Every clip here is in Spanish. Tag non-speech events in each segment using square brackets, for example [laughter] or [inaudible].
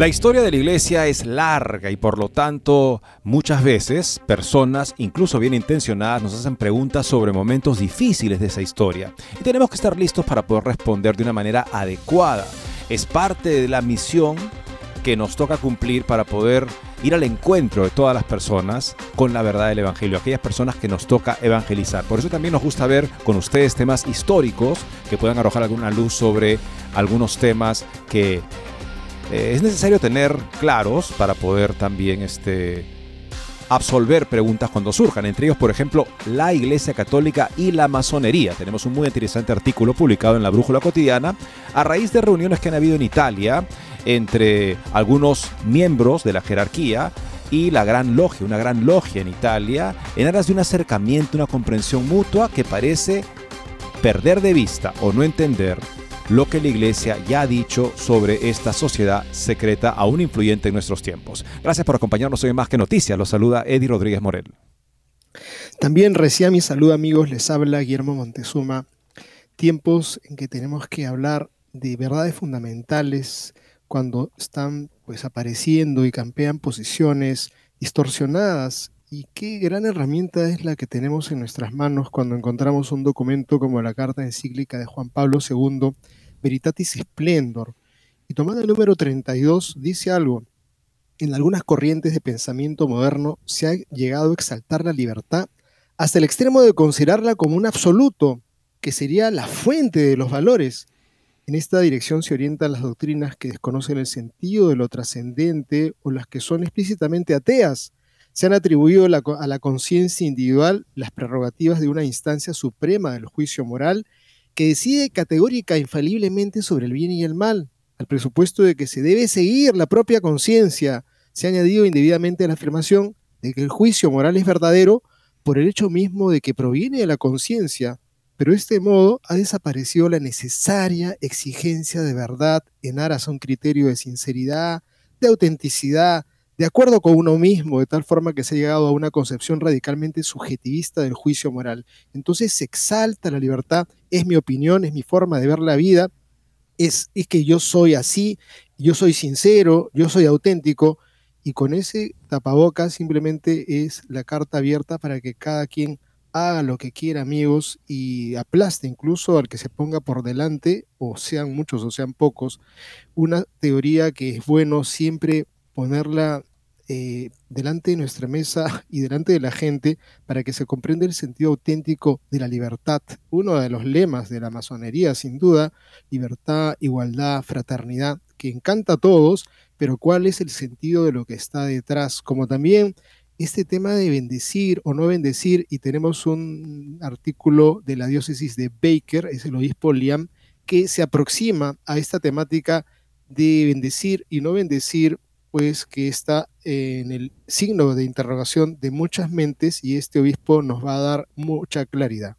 La historia de la iglesia es larga y por lo tanto muchas veces personas, incluso bien intencionadas, nos hacen preguntas sobre momentos difíciles de esa historia. Y tenemos que estar listos para poder responder de una manera adecuada. Es parte de la misión que nos toca cumplir para poder ir al encuentro de todas las personas con la verdad del Evangelio, aquellas personas que nos toca evangelizar. Por eso también nos gusta ver con ustedes temas históricos que puedan arrojar alguna luz sobre algunos temas que eh, es necesario tener claros para poder también este, absolver preguntas cuando surjan, entre ellos, por ejemplo, la Iglesia Católica y la masonería. Tenemos un muy interesante artículo publicado en la Brújula Cotidiana a raíz de reuniones que han habido en Italia entre algunos miembros de la jerarquía y la Gran Logia, una gran logia en Italia, en aras de un acercamiento, una comprensión mutua que parece perder de vista o no entender lo que la Iglesia ya ha dicho sobre esta sociedad secreta aún influyente en nuestros tiempos. Gracias por acompañarnos hoy en Más que Noticias. Los saluda Eddie Rodríguez Morel. También recién mi saludo amigos, les habla Guillermo Montezuma. Tiempos en que tenemos que hablar de verdades fundamentales cuando están pues apareciendo y campean posiciones distorsionadas y qué gran herramienta es la que tenemos en nuestras manos cuando encontramos un documento como la carta encíclica de Juan Pablo II, Veritatis Splendor. Y tomando el número 32, dice algo. En algunas corrientes de pensamiento moderno se ha llegado a exaltar la libertad hasta el extremo de considerarla como un absoluto, que sería la fuente de los valores. En esta dirección se orientan las doctrinas que desconocen el sentido de lo trascendente o las que son explícitamente ateas. Se han atribuido a la conciencia individual las prerrogativas de una instancia suprema del juicio moral que decide categórica e infaliblemente sobre el bien y el mal, al presupuesto de que se debe seguir la propia conciencia. Se ha añadido indebidamente la afirmación de que el juicio moral es verdadero por el hecho mismo de que proviene de la conciencia, pero de este modo ha desaparecido la necesaria exigencia de verdad en aras a un criterio de sinceridad, de autenticidad, de acuerdo con uno mismo, de tal forma que se ha llegado a una concepción radicalmente subjetivista del juicio moral. Entonces se exalta la libertad, es mi opinión, es mi forma de ver la vida, es, es que yo soy así, yo soy sincero, yo soy auténtico, y con ese tapabocas simplemente es la carta abierta para que cada quien haga lo que quiera, amigos, y aplaste incluso al que se ponga por delante, o sean muchos o sean pocos, una teoría que es bueno siempre ponerla eh, delante de nuestra mesa y delante de la gente para que se comprenda el sentido auténtico de la libertad. Uno de los lemas de la masonería, sin duda, libertad, igualdad, fraternidad, que encanta a todos, pero cuál es el sentido de lo que está detrás, como también este tema de bendecir o no bendecir, y tenemos un artículo de la diócesis de Baker, es el obispo Liam, que se aproxima a esta temática de bendecir y no bendecir, pues que está en el signo de interrogación de muchas mentes y este obispo nos va a dar mucha claridad.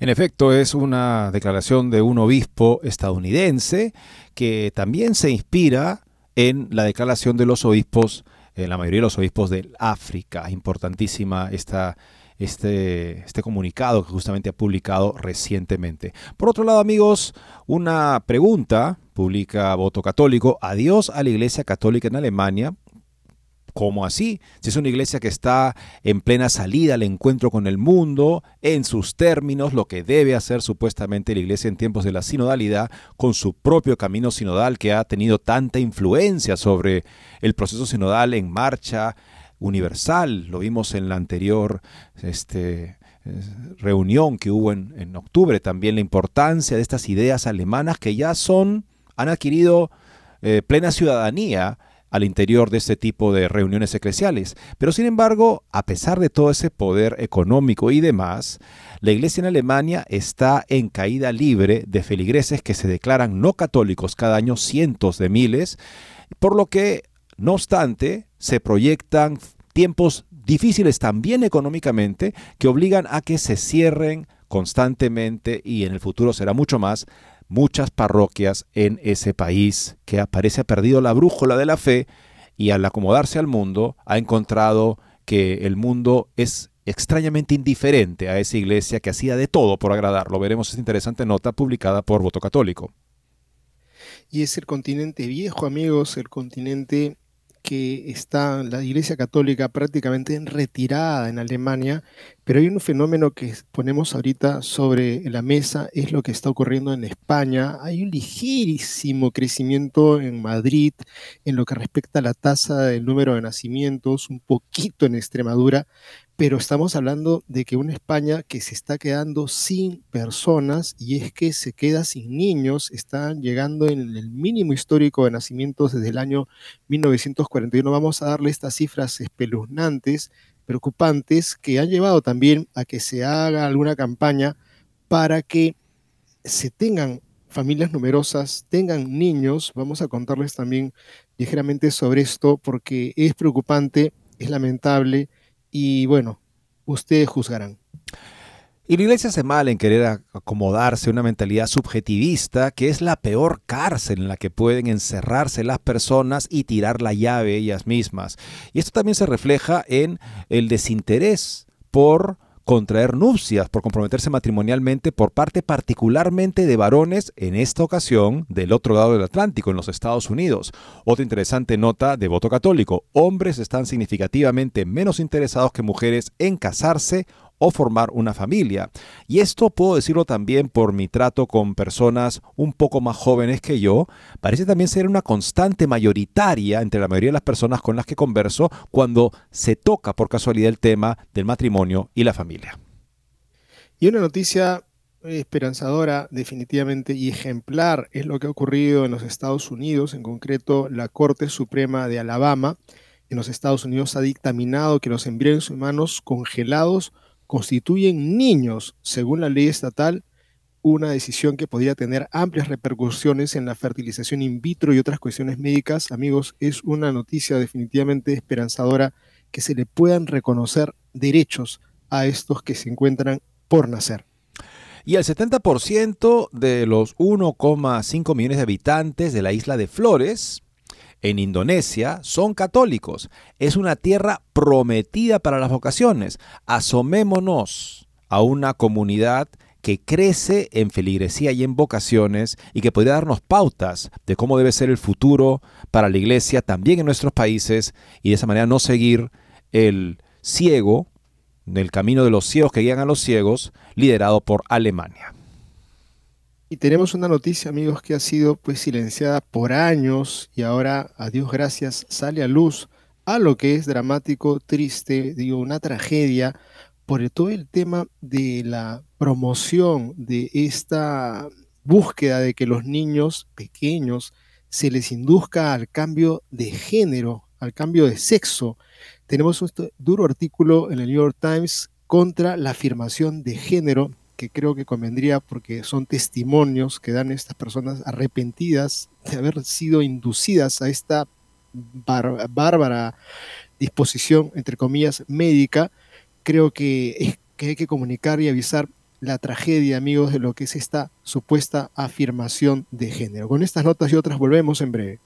En efecto, es una declaración de un obispo estadounidense que también se inspira en la declaración de los obispos eh, la mayoría de los obispos del África. Importantísima esta, este, este comunicado que justamente ha publicado recientemente. Por otro lado, amigos, una pregunta publica Voto Católico. Adiós a la Iglesia Católica en Alemania. ¿Cómo así? Si es una iglesia que está en plena salida al encuentro con el mundo, en sus términos, lo que debe hacer supuestamente la iglesia en tiempos de la sinodalidad, con su propio camino sinodal que ha tenido tanta influencia sobre el proceso sinodal en marcha, universal, lo vimos en la anterior este, reunión que hubo en, octubre, también la importancia de estas ideas alemanas que ya son, han adquirido eh, plena ciudadanía al interior de este tipo de reuniones eclesiales. Pero sin embargo, a pesar de todo ese poder económico y demás, la iglesia en Alemania está en caída libre de feligreses que se declaran no católicos cada año cientos de miles, por lo que, no obstante, se proyectan tiempos difíciles también económicamente que obligan a que se cierren constantemente y en el futuro será mucho más muchas parroquias en ese país que parece ha perdido la brújula de la fe y al acomodarse al mundo ha encontrado que el mundo es extrañamente indiferente a esa iglesia que hacía de todo por agradarlo. Veremos esta interesante nota publicada por Voto Católico. Y es el continente viejo, amigos, el continente que está la Iglesia Católica prácticamente en retirada en Alemania, pero hay un fenómeno que ponemos ahorita sobre la mesa, es lo que está ocurriendo en España. Hay un ligerísimo crecimiento en Madrid en lo que respecta a la tasa del número de nacimientos, un poquito en Extremadura, pero estamos hablando de que una España que se está quedando sin personas y es que se queda sin niños, están llegando en el mínimo histórico de nacimientos desde el año 1941. Vamos a darle estas cifras espeluznantes, preocupantes, que han llevado también a que se haga alguna campaña para que se tengan familias numerosas, tengan niños. Vamos a contarles también ligeramente sobre esto porque es preocupante, es lamentable y bueno, ustedes juzgarán. Y la iglesia hace mal en querer acomodarse a una mentalidad subjetivista que es la peor cárcel en la que pueden encerrarse las personas y tirar la llave ellas mismas. Y esto también se refleja en el desinterés por contraer nupcias, por comprometerse matrimonialmente por parte particularmente de varones, en esta ocasión del otro lado del Atlántico, en los Estados Unidos. Otra interesante nota de voto católico. Hombres están significativamente menos interesados que mujeres en casarse o formar una familia. Y esto puedo decirlo también por mi trato con personas un poco más jóvenes que yo. Parece también ser una constante mayoritaria entre la mayoría de las personas con las que converso cuando se toca por casualidad el tema del matrimonio y la familia. Y una noticia esperanzadora definitivamente y ejemplar es lo que ha ocurrido en los Estados Unidos, en concreto la Corte Suprema de Alabama en los Estados Unidos ha dictaminado que los embriones humanos congelados constituyen niños, según la ley estatal, una decisión que podría tener amplias repercusiones en la fertilización in vitro y otras cuestiones médicas. Amigos, es una noticia definitivamente esperanzadora que se le puedan reconocer derechos a estos que se encuentran por nacer. Y el 70% de los 1,5 millones de habitantes de la isla de Flores en Indonesia son católicos. Es una tierra prometida para las vocaciones. Asomémonos a una comunidad que crece en feligresía y en vocaciones y que podría darnos pautas de cómo debe ser el futuro para la iglesia también en nuestros países y de esa manera no seguir el ciego, el camino de los ciegos que guían a los ciegos, liderado por Alemania. Y tenemos una noticia, amigos, que ha sido pues silenciada por años y ahora, a Dios gracias, sale a luz a lo que es dramático, triste, digo, una tragedia por todo el tema de la promoción de esta búsqueda de que los niños pequeños se les induzca al cambio de género, al cambio de sexo. Tenemos un duro artículo en el New York Times contra la afirmación de género que creo que convendría porque son testimonios que dan estas personas arrepentidas de haber sido inducidas a esta bárbara disposición, entre comillas, médica. Creo que, que hay que comunicar y avisar la tragedia, amigos, de lo que es esta supuesta afirmación de género. Con estas notas y otras volvemos en breve.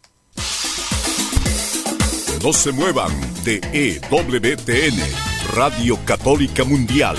No se muevan de EWTN, Radio Católica Mundial.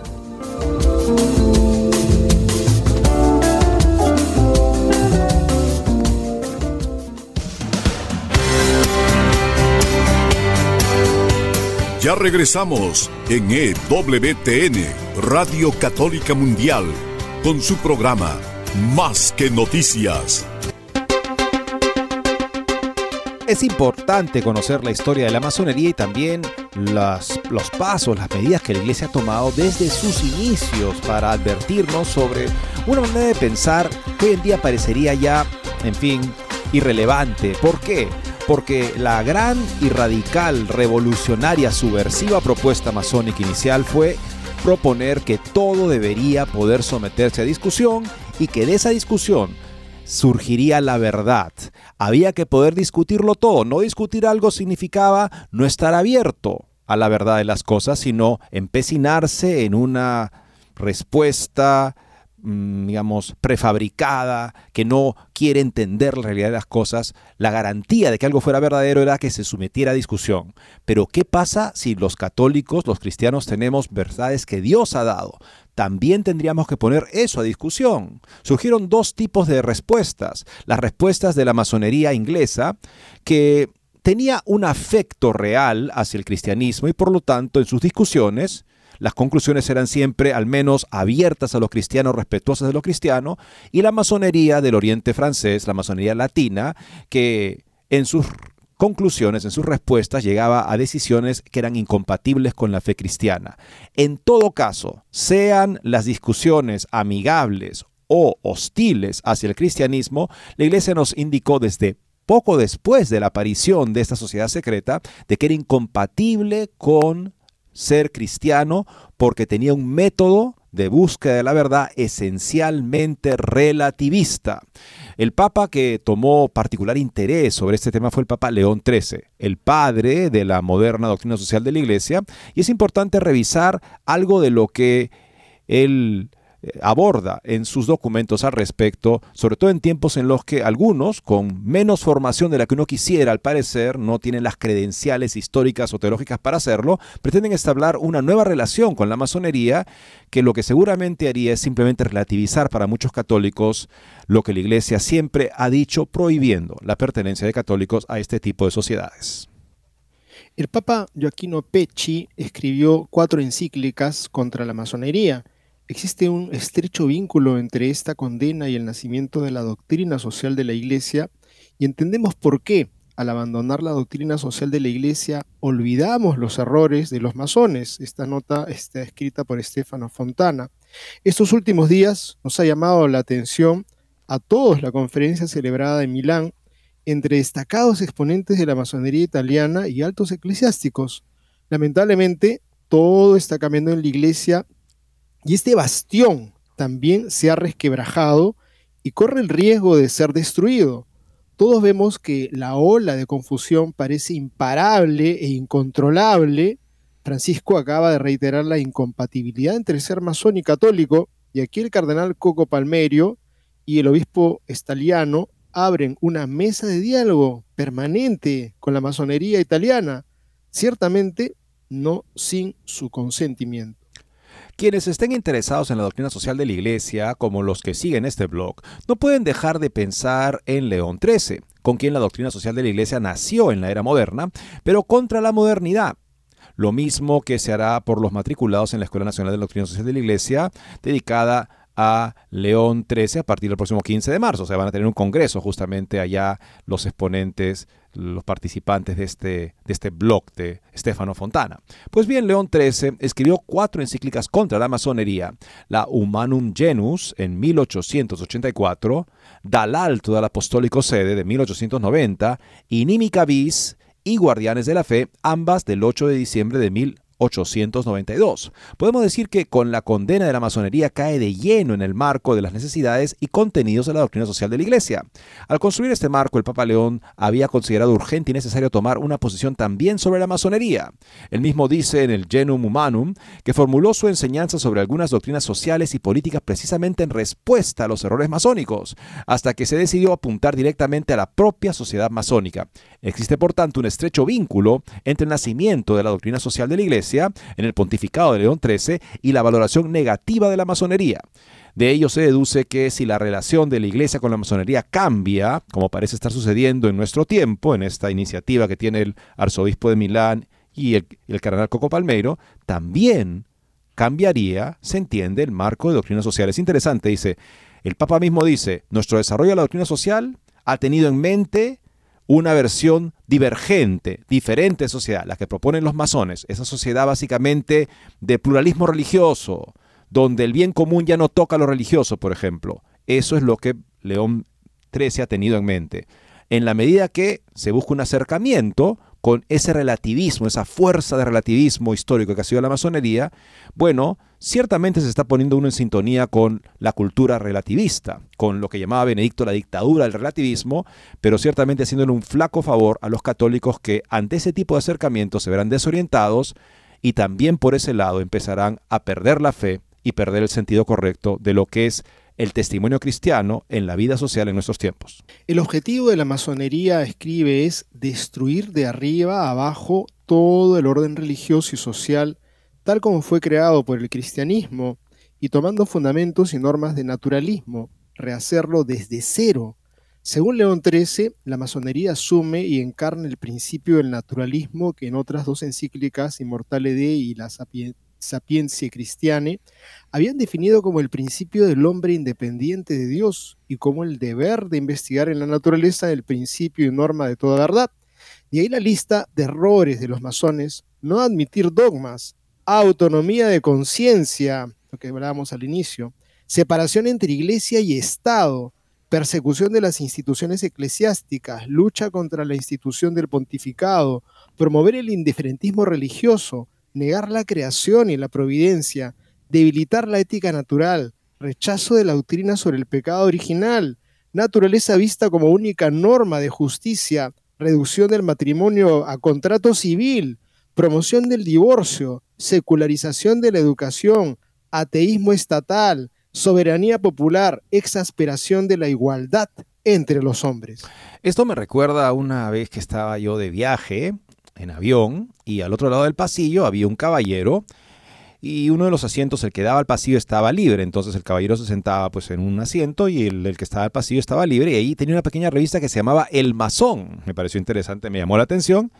Ya regresamos en EWTN, Radio Católica Mundial, con su programa Más que Noticias. Es importante conocer la historia de la masonería y también las, los pasos, las medidas que la iglesia ha tomado desde sus inicios para advertirnos sobre una manera de pensar que hoy en día parecería ya, en fin, irrelevante. ¿Por qué? Porque la gran y radical, revolucionaria, subversiva propuesta masónica inicial fue proponer que todo debería poder someterse a discusión y que de esa discusión surgiría la verdad. Había que poder discutirlo todo. No discutir algo significaba no estar abierto a la verdad de las cosas, sino empecinarse en una respuesta digamos, prefabricada, que no quiere entender la realidad de las cosas, la garantía de que algo fuera verdadero era que se sometiera a discusión. Pero ¿qué pasa si los católicos, los cristianos, tenemos verdades que Dios ha dado? También tendríamos que poner eso a discusión. Surgieron dos tipos de respuestas. Las respuestas de la masonería inglesa, que tenía un afecto real hacia el cristianismo y por lo tanto en sus discusiones las conclusiones eran siempre al menos abiertas a los cristianos, respetuosas de los cristianos, y la masonería del Oriente francés, la masonería latina, que en sus conclusiones, en sus respuestas, llegaba a decisiones que eran incompatibles con la fe cristiana. En todo caso, sean las discusiones amigables o hostiles hacia el cristianismo, la Iglesia nos indicó desde poco después de la aparición de esta sociedad secreta de que era incompatible con ser cristiano porque tenía un método de búsqueda de la verdad esencialmente relativista. El papa que tomó particular interés sobre este tema fue el Papa León XIII, el padre de la moderna doctrina social de la Iglesia, y es importante revisar algo de lo que él aborda en sus documentos al respecto, sobre todo en tiempos en los que algunos, con menos formación de la que uno quisiera al parecer, no tienen las credenciales históricas o teológicas para hacerlo, pretenden establecer una nueva relación con la masonería que lo que seguramente haría es simplemente relativizar para muchos católicos lo que la Iglesia siempre ha dicho prohibiendo la pertenencia de católicos a este tipo de sociedades. El Papa Joaquino Pecci escribió cuatro encíclicas contra la masonería Existe un estrecho vínculo entre esta condena y el nacimiento de la doctrina social de la Iglesia y entendemos por qué, al abandonar la doctrina social de la Iglesia, olvidamos los errores de los masones. Esta nota está escrita por Estefano Fontana. Estos últimos días nos ha llamado la atención a todos la conferencia celebrada en Milán entre destacados exponentes de la masonería italiana y altos eclesiásticos. Lamentablemente, todo está cambiando en la iglesia y este bastión también se ha resquebrajado y corre el riesgo de ser destruido. Todos vemos que la ola de confusión parece imparable e incontrolable. Francisco acaba de reiterar la incompatibilidad entre ser masón y católico, y aquí el cardenal Coco Palmerio y el obispo estaliano abren una mesa de diálogo permanente con la masonería italiana, ciertamente no sin su consentimiento. Quienes estén interesados en la doctrina social de la Iglesia, como los que siguen este blog, no pueden dejar de pensar en León XIII, con quien la doctrina social de la Iglesia nació en la era moderna, pero contra la modernidad. Lo mismo que se hará por los matriculados en la Escuela Nacional de Doctrina Social de la Iglesia, dedicada a León XIII a partir del próximo 15 de marzo. O sea, van a tener un congreso justamente allá los exponentes los participantes de este, de este blog de Stefano Fontana. Pues bien, León XIII escribió cuatro encíclicas contra la masonería, la Humanum Genus en 1884, Dal Alto del Apostólico Sede de 1890, Inimica Vis y Guardianes de la Fe, ambas del 8 de diciembre de 1890. 892. Podemos decir que con la condena de la masonería cae de lleno en el marco de las necesidades y contenidos de la doctrina social de la Iglesia. Al construir este marco, el Papa León había considerado urgente y necesario tomar una posición también sobre la masonería. Él mismo dice en el Genum Humanum que formuló su enseñanza sobre algunas doctrinas sociales y políticas precisamente en respuesta a los errores masónicos, hasta que se decidió apuntar directamente a la propia sociedad masónica. Existe por tanto un estrecho vínculo entre el nacimiento de la doctrina social de la Iglesia en el pontificado de León XIII y la valoración negativa de la masonería. De ello se deduce que si la relación de la Iglesia con la masonería cambia, como parece estar sucediendo en nuestro tiempo, en esta iniciativa que tiene el arzobispo de Milán y el, el cardenal Coco Palmeiro, también cambiaría, se entiende, el marco de doctrina social. Es interesante, dice, el Papa mismo dice, nuestro desarrollo de la doctrina social ha tenido en mente una versión divergente, diferente sociedad, la que proponen los masones, esa sociedad básicamente de pluralismo religioso, donde el bien común ya no toca lo religioso, por ejemplo. Eso es lo que León XIII ha tenido en mente. En la medida que se busca un acercamiento con ese relativismo, esa fuerza de relativismo histórico que ha sido la masonería, bueno, ciertamente se está poniendo uno en sintonía con la cultura relativista, con lo que llamaba Benedicto la dictadura del relativismo, pero ciertamente haciéndole un flaco favor a los católicos que ante ese tipo de acercamientos se verán desorientados y también por ese lado empezarán a perder la fe y perder el sentido correcto de lo que es el testimonio cristiano en la vida social en nuestros tiempos. El objetivo de la masonería, escribe, es destruir de arriba a abajo todo el orden religioso y social tal como fue creado por el cristianismo y tomando fundamentos y normas de naturalismo, rehacerlo desde cero. Según León XIII, la masonería asume y encarna el principio del naturalismo que en otras dos encíclicas, Immortale Dei y la Sapientia Cristiane, habían definido como el principio del hombre independiente de Dios y como el deber de investigar en la naturaleza el principio y norma de toda verdad. Y ahí la lista de errores de los masones, no admitir dogmas, autonomía de conciencia, lo que hablábamos al inicio, separación entre iglesia y Estado, persecución de las instituciones eclesiásticas, lucha contra la institución del pontificado, promover el indiferentismo religioso, negar la creación y la providencia, debilitar la ética natural, rechazo de la doctrina sobre el pecado original, naturaleza vista como única norma de justicia, reducción del matrimonio a contrato civil, promoción del divorcio, secularización de la educación, ateísmo estatal, soberanía popular, exasperación de la igualdad entre los hombres. Esto me recuerda a una vez que estaba yo de viaje en avión y al otro lado del pasillo había un caballero y uno de los asientos, el que daba al pasillo, estaba libre. Entonces el caballero se sentaba pues en un asiento y el, que estaba al pasillo estaba libre. Y ahí tenía una pequeña revista que se llamaba El Masón. Me pareció interesante, me llamó la atención.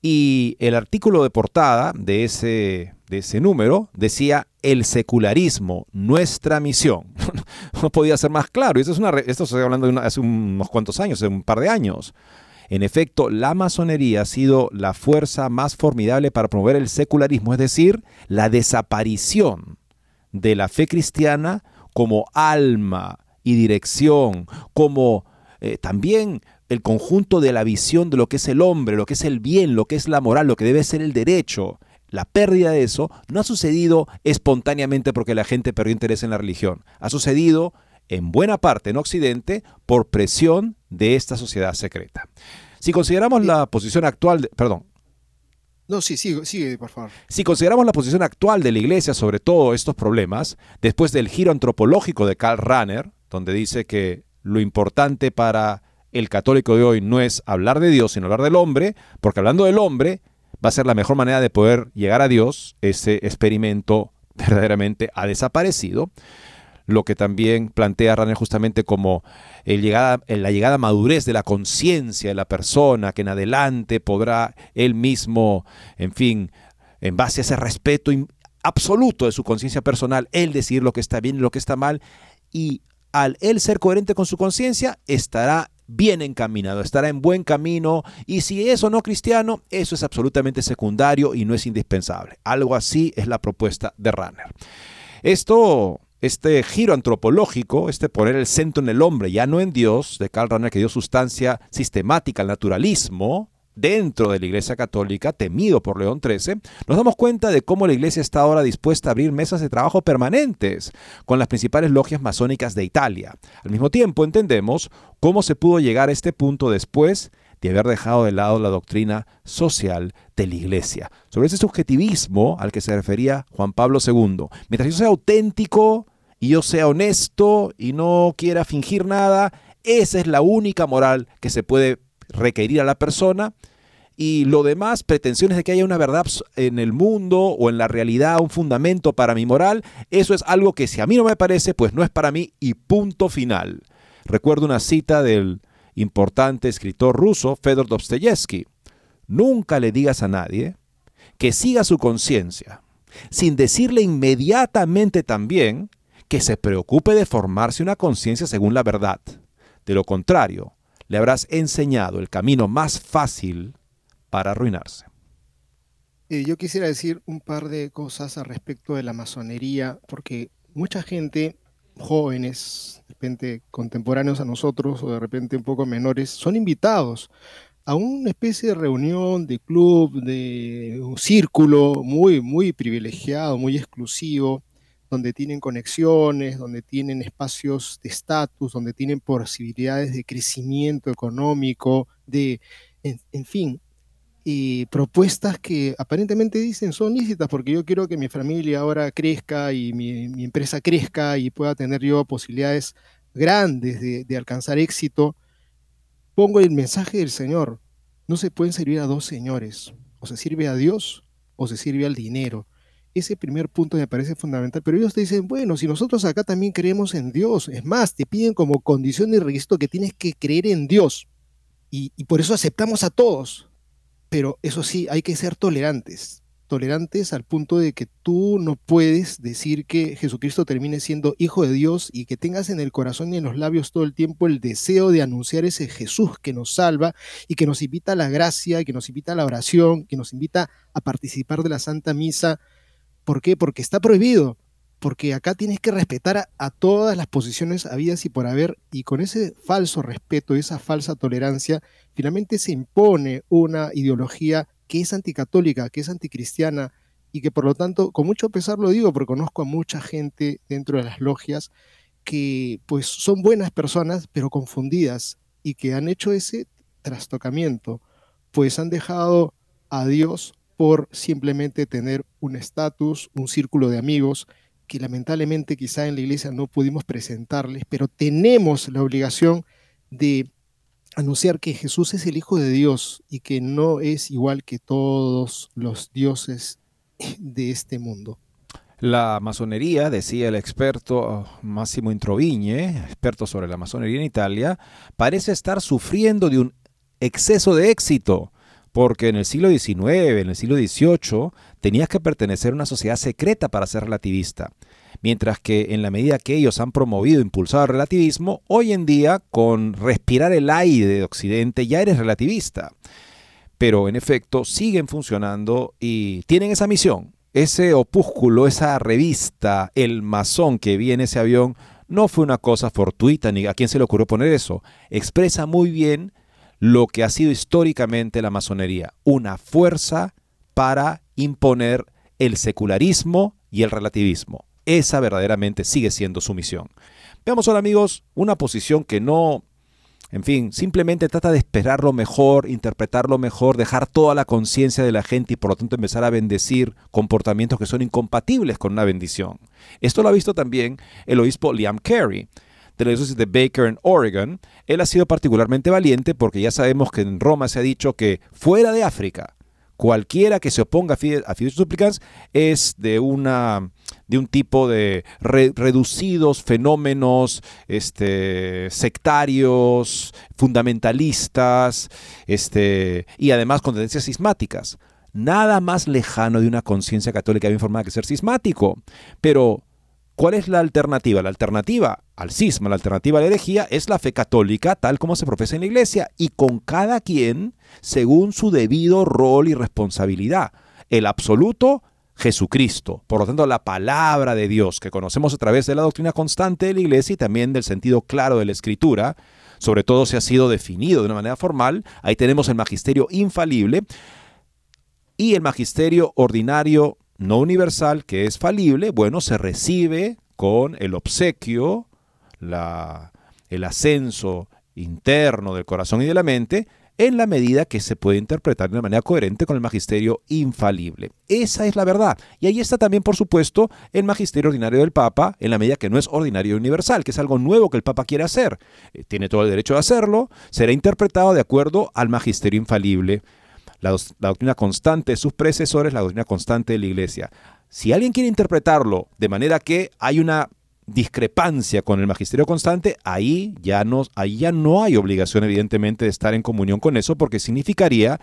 Y el artículo de portada de ese, de ese número decía el secularismo, nuestra misión. [laughs] no podía ser más claro. Y esto, es una, esto estoy hablando de hace unos cuantos años, hace un par de años. En efecto, la masonería ha sido la fuerza más formidable para promover el secularismo, es decir, la desaparición de la fe cristiana como alma y dirección, como eh, también el conjunto de la visión de lo que es el hombre, lo que es el bien, lo que es la moral, lo que debe ser el derecho. La pérdida de eso no ha sucedido espontáneamente porque la gente perdió interés en la religión. Ha sucedido en buena parte en Occidente por presión de esta sociedad secreta. Si consideramos la posición actual, de, perdón. No, sí, sigue, sigue, por favor. Si consideramos la posición actual de la Iglesia sobre todos estos problemas, después del giro antropológico de Karl Rahner, donde dice que lo importante para el católico de hoy no es hablar de Dios, sino hablar del hombre, porque hablando del hombre va a ser la mejor manera de poder llegar a Dios. Ese experimento verdaderamente ha desaparecido. Lo que también plantea Ranner justamente como la llegada a madurez de la conciencia de la persona, que en adelante podrá él mismo, en fin, en base a ese respeto absoluto de su conciencia personal, él decidir lo que está bien y lo que está mal, y al él ser coherente con su conciencia, estará bien encaminado, estará en buen camino y si es o no cristiano, eso es absolutamente secundario y no es indispensable. Algo así es la propuesta de Runner. Esto este giro antropológico, este poner el centro en el hombre, ya no en Dios, de Karl Rahner que dio sustancia sistemática al naturalismo, dentro de la Iglesia Católica, temido por León XIII, nos damos cuenta de cómo la Iglesia está ahora dispuesta a abrir mesas de trabajo permanentes con las principales logias masónicas de Italia. Al mismo tiempo, entendemos cómo se pudo llegar a este punto después de haber dejado de lado la doctrina social de la Iglesia. Sobre ese subjetivismo al que se refería Juan Pablo II. Mientras yo sea auténtico y yo sea honesto y no quiera fingir nada, esa es la única moral que se puede requerir a la persona y lo demás, pretensiones de que haya una verdad en el mundo o en la realidad, un fundamento para mi moral, eso es algo que si a mí no me parece, pues no es para mí y punto final. Recuerdo una cita del importante escritor ruso Fedor Dostoyevsky. Nunca le digas a nadie que siga su conciencia, sin decirle inmediatamente también que se preocupe de formarse una conciencia según la verdad. De lo contrario, le habrás enseñado el camino más fácil para arruinarse. Yo quisiera decir un par de cosas al respecto de la masonería, porque mucha gente, jóvenes, de repente contemporáneos a nosotros o de repente un poco menores, son invitados a una especie de reunión, de club, de un círculo muy, muy privilegiado, muy exclusivo, donde tienen conexiones, donde tienen espacios de estatus, donde tienen posibilidades de crecimiento económico, de, en fin, y propuestas que aparentemente dicen son lícitas porque yo quiero que mi familia ahora crezca y mi, empresa crezca y pueda tener yo posibilidades grandes de, de, alcanzar éxito, pongo el mensaje del Señor. No se pueden servir a dos señores. O se sirve a Dios o se sirve al dinero. Ese primer punto me parece fundamental, pero ellos te dicen, bueno, si nosotros acá también creemos en Dios, es más, te piden como condición y requisito que tienes que creer en Dios. Y, y por eso aceptamos a todos pero eso sí, hay que ser tolerantes, tolerantes al punto de que tú no puedes decir que Jesucristo termine siendo hijo de Dios y que tengas en el corazón y en los labios todo el tiempo el deseo de anunciar ese Jesús que nos salva y que nos invita a la gracia, que nos invita a la oración, que nos invita a participar de la Santa Misa. ¿Por qué? Porque está prohibido porque acá tienes que respetar a, todas las posiciones habidas y por haber, y con ese falso respeto esa falsa tolerancia, finalmente se impone una ideología que es anticatólica, que es anticristiana, y que por lo tanto, con mucho pesar lo digo, porque conozco a mucha gente dentro de las logias que pues son buenas personas, pero confundidas, y que han hecho ese trastocamiento, pues han dejado a Dios por simplemente tener un estatus, un círculo de amigos, que lamentablemente quizá en la iglesia no pudimos presentarles, pero tenemos la obligación de anunciar que Jesús es el Hijo de Dios y que no es igual que todos los dioses de este mundo. La masonería, decía el experto Máximo Introvigne, experto sobre la masonería en Italia, parece estar sufriendo de un exceso de éxito porque en el siglo XIX, en el siglo XVIII, tenías que pertenecer a una sociedad secreta para ser relativista. Mientras que en la medida que ellos han promovido impulsado el relativismo, hoy en día, con respirar el aire de Occidente, ya eres relativista. Pero en efecto, siguen funcionando y tienen esa misión. Ese opúsculo, esa revista, el masón que vi en ese avión, no fue una cosa fortuita, ni a quién se le ocurrió poner eso. Expresa muy bien lo que ha sido históricamente la masonería, una fuerza para imponer el secularismo y el relativismo. Esa verdaderamente sigue siendo su misión. Veamos ahora amigos una posición que no, en fin, simplemente trata de esperar lo mejor, interpretarlo mejor, dejar toda la conciencia de la gente y por lo tanto empezar a bendecir comportamientos que son incompatibles con una bendición. Esto lo ha visto también el obispo Liam Carey de la diócesis de Baker en Oregon, él ha sido particularmente valiente porque ya sabemos que en Roma se ha dicho que fuera de África, cualquiera que se oponga a Fides Supplicans es de una de un tipo de reducidos fenómenos este, sectarios, fundamentalistas, este, y además con tendencias sismáticas. Nada más lejano de una conciencia católica bien formada que ser sismático. Pero, ¿cuál es la alternativa? La alternativa al cisma, la alternativa a la herejía, es la fe católica tal como se profesa en la iglesia y con cada quien según su debido rol y responsabilidad. El absoluto, Jesucristo. Por lo tanto, la palabra de Dios que conocemos a través de la doctrina constante de la iglesia y también del sentido claro de la escritura, sobre todo si ha sido definido de una manera formal, ahí tenemos el magisterio infalible y el magisterio ordinario no universal, que es falible, bueno, se recibe con el obsequio, la, el ascenso interno del corazón y de la mente, en la medida que se puede interpretar de una manera coherente con el magisterio infalible. Esa es la verdad. Y ahí está también, por supuesto, el magisterio ordinario del Papa, en la medida que no es ordinario universal, que es algo nuevo que el Papa quiere hacer. Eh, tiene todo el derecho de hacerlo, será interpretado de acuerdo al magisterio infalible. La, la doctrina constante de sus predecesores, la doctrina constante de la Iglesia. Si alguien quiere interpretarlo de manera que hay una discrepancia con el magisterio constante, ahí ya, no, hay obligación evidentemente de estar en comunión con eso porque significaría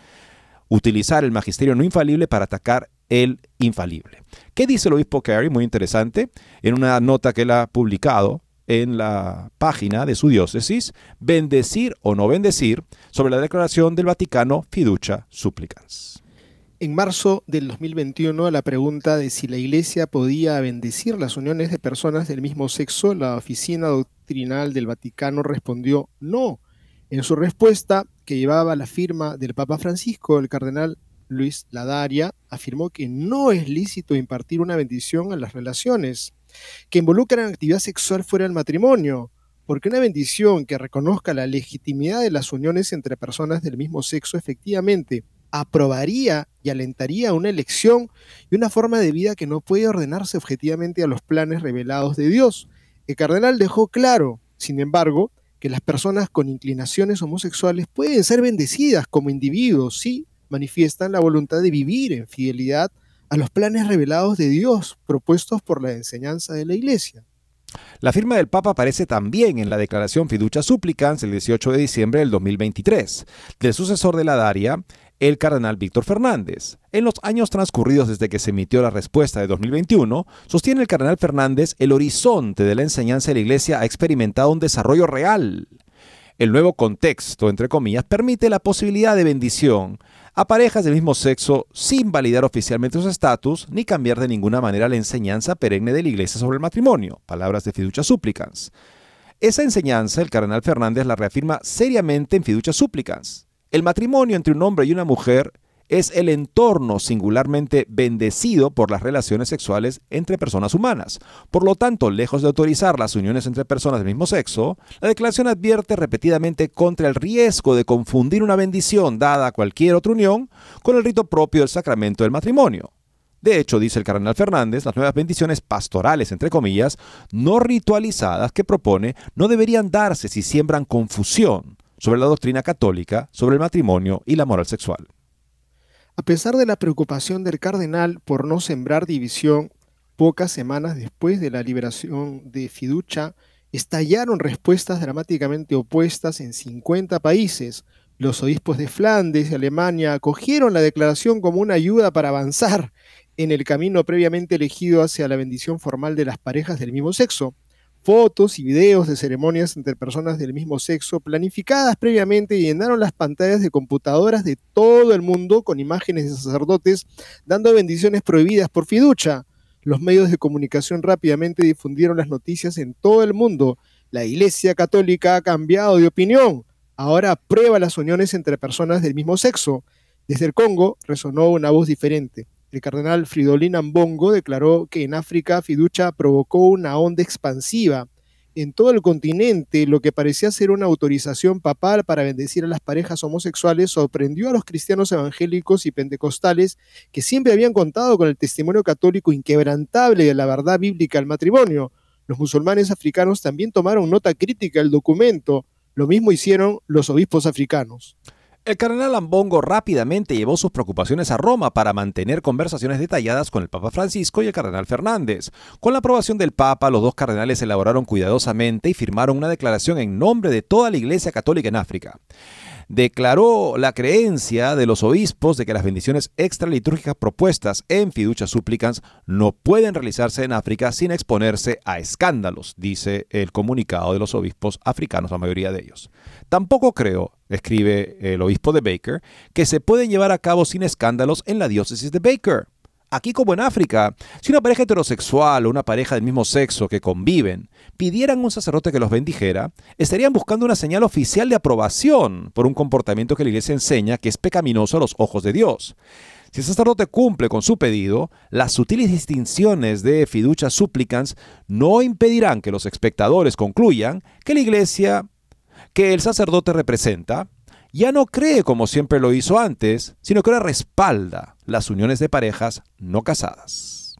utilizar el magisterio no infalible para atacar el infalible. ¿Qué dice el obispo Carey? Muy interesante, en una nota que él ha publicado en la página de su diócesis, bendecir o no bendecir, sobre la declaración del Vaticano Fiducia Supplicans. En marzo del 2021, a la pregunta de si la Iglesia podía bendecir las uniones de personas del mismo sexo, la Oficina Doctrinal del Vaticano respondió no. En su respuesta, que llevaba la firma del Papa Francisco, el cardenal Luis Ladaria afirmó que no es lícito impartir una bendición a las relaciones que involucran actividad sexual fuera del matrimonio, porque una bendición que reconozca la legitimidad de las uniones entre personas del mismo sexo efectivamente aprobaría y alentaría una elección y una forma de vida que no puede ordenarse objetivamente a los planes revelados de Dios. El cardenal dejó claro, sin embargo, que las personas con inclinaciones homosexuales pueden ser bendecidas como individuos si manifiestan la voluntad de vivir en fidelidad a los planes revelados de Dios propuestos por la enseñanza de la Iglesia. La firma del Papa aparece también en la declaración Fiducia Supplicans el 18 de diciembre del 2023. Del sucesor de la Daria, el cardenal Víctor Fernández. En los años transcurridos desde que se emitió la respuesta de 2021, sostiene el cardenal Fernández, el horizonte de la enseñanza de la Iglesia ha experimentado un desarrollo real. El nuevo contexto, entre comillas, permite la posibilidad de bendición a parejas del mismo sexo sin validar oficialmente su estatus ni cambiar de ninguna manera la enseñanza perenne de la Iglesia sobre el matrimonio. Palabras de Fiducia Supplicans. Esa enseñanza el cardenal Fernández la reafirma seriamente en Fiducia Supplicans. El matrimonio entre un hombre y una mujer es el entorno singularmente bendecido por las relaciones sexuales entre personas humanas. Por lo tanto, lejos de autorizar las uniones entre personas del mismo sexo, la declaración advierte repetidamente contra el riesgo de confundir una bendición dada a cualquier otra unión con el rito propio del sacramento del matrimonio. De hecho, dice el cardenal Fernández, las nuevas bendiciones pastorales, entre comillas, no ritualizadas que propone, no deberían darse si siembran confusión sobre la doctrina católica, sobre el matrimonio y la moral sexual. A pesar de la preocupación del cardenal por no sembrar división, pocas semanas después de la liberación de Fiducia, estallaron respuestas dramáticamente opuestas en 50 países. Los obispos de Flandes y Alemania acogieron la declaración como una ayuda para avanzar en el camino previamente elegido hacia la bendición formal de las parejas del mismo sexo fotos y videos de ceremonias entre personas del mismo sexo planificadas previamente llenaron las pantallas de computadoras de todo el mundo con imágenes de sacerdotes dando bendiciones prohibidas por fiducia. Los medios de comunicación rápidamente difundieron las noticias en todo el mundo. La Iglesia Católica ha cambiado de opinión. Ahora aprueba las uniones entre personas del mismo sexo. Desde el Congo resonó una voz diferente. El cardenal Fridolin Ambongo declaró que en África Fiducia provocó una onda expansiva en todo el continente, lo que parecía ser una autorización papal para bendecir a las parejas homosexuales sorprendió a los cristianos evangélicos y pentecostales que siempre habían contado con el testimonio católico inquebrantable de la verdad bíblica al matrimonio. Los musulmanes africanos también tomaron nota crítica del documento. Lo mismo hicieron los obispos africanos. El cardenal Ambongo rápidamente llevó sus preocupaciones a Roma para mantener conversaciones detalladas con el Papa Francisco y el cardenal Fernández. Con la aprobación del Papa, los dos cardenales elaboraron cuidadosamente y firmaron una declaración en nombre de toda la Iglesia Católica en África. declaró la creencia de los obispos de que las bendiciones extralitúrgicas propuestas en fiducia supplicans no pueden realizarse en África sin exponerse a escándalos, dice el comunicado de los obispos africanos, la mayoría de ellos. Tampoco creo, escribe el obispo de Baker, que se pueden llevar a cabo sin escándalos en la diócesis de Baker. Aquí como en África, si una pareja heterosexual o una pareja del mismo sexo que conviven pidieran un sacerdote que los bendijera, estarían buscando una señal oficial de aprobación por un comportamiento que la iglesia enseña que es pecaminoso a los ojos de Dios. Si el sacerdote cumple con su pedido, las sutiles distinciones de fiducia supplicans no impedirán que los espectadores concluyan que la iglesia que el sacerdote representa ya no cree como siempre lo hizo antes, sino que ahora respalda las uniones de parejas no casadas.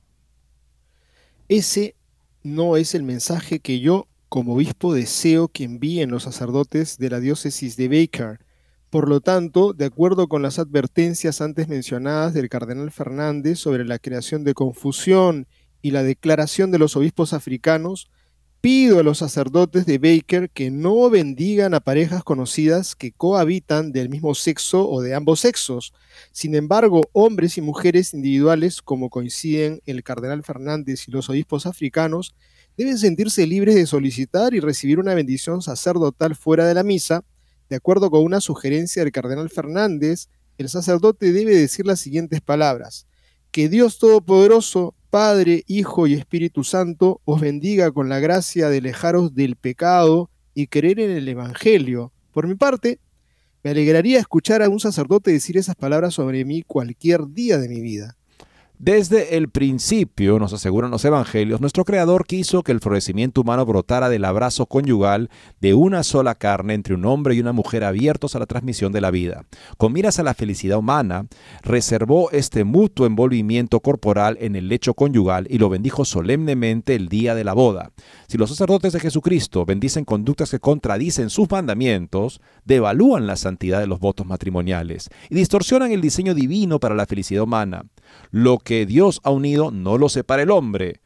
Ese no es el mensaje que yo, como obispo, deseo que envíen los sacerdotes de la diócesis de Baker. Por lo tanto, de acuerdo con las advertencias antes mencionadas del cardenal Fernández sobre la creación de confusión y la declaración de los obispos africanos, pido a los sacerdotes de Baker que no bendigan a parejas conocidas que cohabitan del mismo sexo o de ambos sexos. Sin embargo, hombres y mujeres individuales, como coinciden el cardenal Fernández y los obispos africanos, deben sentirse libres de solicitar y recibir una bendición sacerdotal fuera de la misa. De acuerdo con una sugerencia del cardenal Fernández, el sacerdote debe decir las siguientes palabras. Que Dios Todopoderoso Padre, Hijo y Espíritu Santo, os bendiga con la gracia de alejaros del pecado y creer en el Evangelio. Por mi parte, me alegraría escuchar a un sacerdote decir esas palabras sobre mí cualquier día de mi vida. Desde el principio, nos aseguran los evangelios, nuestro Creador quiso que el florecimiento humano brotara del abrazo conyugal de una sola carne entre un hombre y una mujer abiertos a la transmisión de la vida. Con miras a la felicidad humana, reservó este mutuo envolvimiento corporal en el lecho conyugal y lo bendijo solemnemente el día de la boda. Si los sacerdotes de Jesucristo bendicen conductas que contradicen sus mandamientos, devalúan la santidad de los votos matrimoniales y distorsionan el diseño divino para la felicidad humana. Lo que Dios ha unido no lo separa el hombre.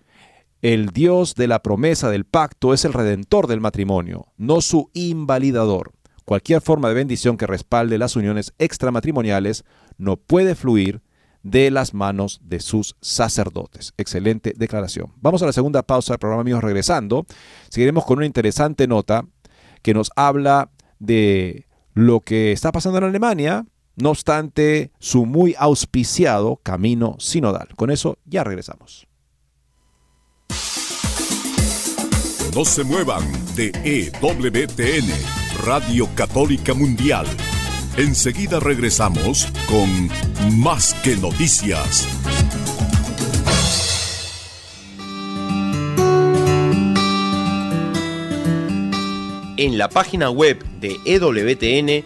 El Dios de la promesa del pacto es el redentor del matrimonio, no su invalidador. Cualquier forma de bendición que respalde las uniones extramatrimoniales no puede fluir de las manos de sus sacerdotes. Excelente declaración. Vamos a la segunda pausa del programa, amigos, regresando. Seguiremos con una interesante nota que nos habla de lo que está pasando en Alemania, no obstante su muy auspiciado camino sinodal. Con eso ya regresamos. No se muevan de EWTN, Radio Católica Mundial. Enseguida regresamos con Más que Noticias. En la página web de EWTN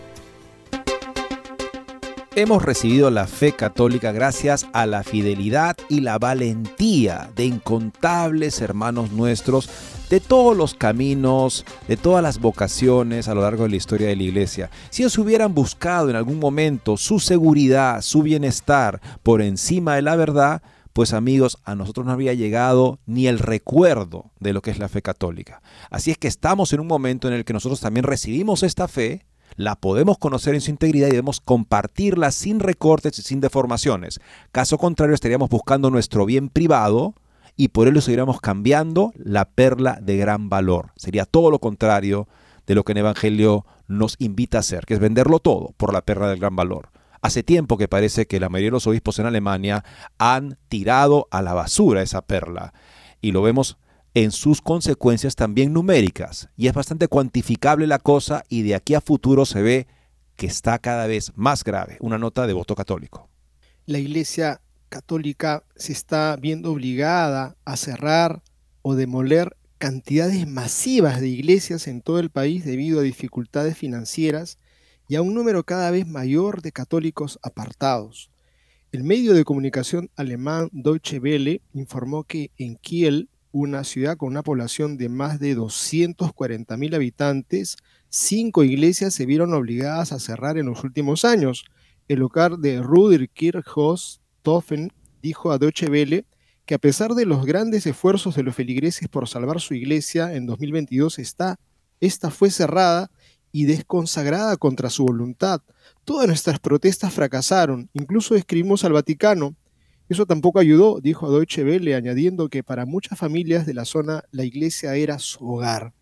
Hemos recibido la fe católica gracias a la fidelidad y la valentía de incontables hermanos nuestros de todos los caminos, de todas las vocaciones a lo largo de la historia de la iglesia. Si ellos hubieran buscado en algún momento su seguridad, su bienestar por encima de la verdad, pues amigos, a nosotros no había llegado ni el recuerdo de lo que es la fe católica. Así es que estamos en un momento en el que nosotros también recibimos esta fe, la podemos conocer en su integridad y debemos compartirla sin recortes y sin deformaciones. Caso contrario, estaríamos buscando nuestro bien privado y por ello seguiríamos cambiando la perla de gran valor. Sería todo lo contrario de lo que el Evangelio nos invita a hacer, que es venderlo todo por la perla del gran valor. Hace tiempo que parece que la mayoría de los obispos en Alemania han tirado a la basura esa perla. Y lo vemos en sus consecuencias también numéricas. Y es bastante cuantificable la cosa y de aquí a futuro se ve que está cada vez más grave. Una nota de voto católico. La Iglesia católica se está viendo obligada a cerrar o demoler cantidades masivas de iglesias en todo el país debido a dificultades financieras y a un número cada vez mayor de católicos apartados. El medio de comunicación alemán Deutsche Welle informó que en Kiel una ciudad con una población de más de 240.000 habitantes, cinco iglesias se vieron obligadas a cerrar en los últimos años. El local de Ruder Kirchhoff dijo a Deutsche Welle que a pesar de los grandes esfuerzos de los feligreses por salvar su iglesia en 2022, está, esta fue cerrada y desconsagrada contra su voluntad. Todas nuestras protestas fracasaron, incluso escribimos al Vaticano, eso tampoco ayudó, dijo Deutsche Welle, añadiendo que para muchas familias de la zona la iglesia era su hogar.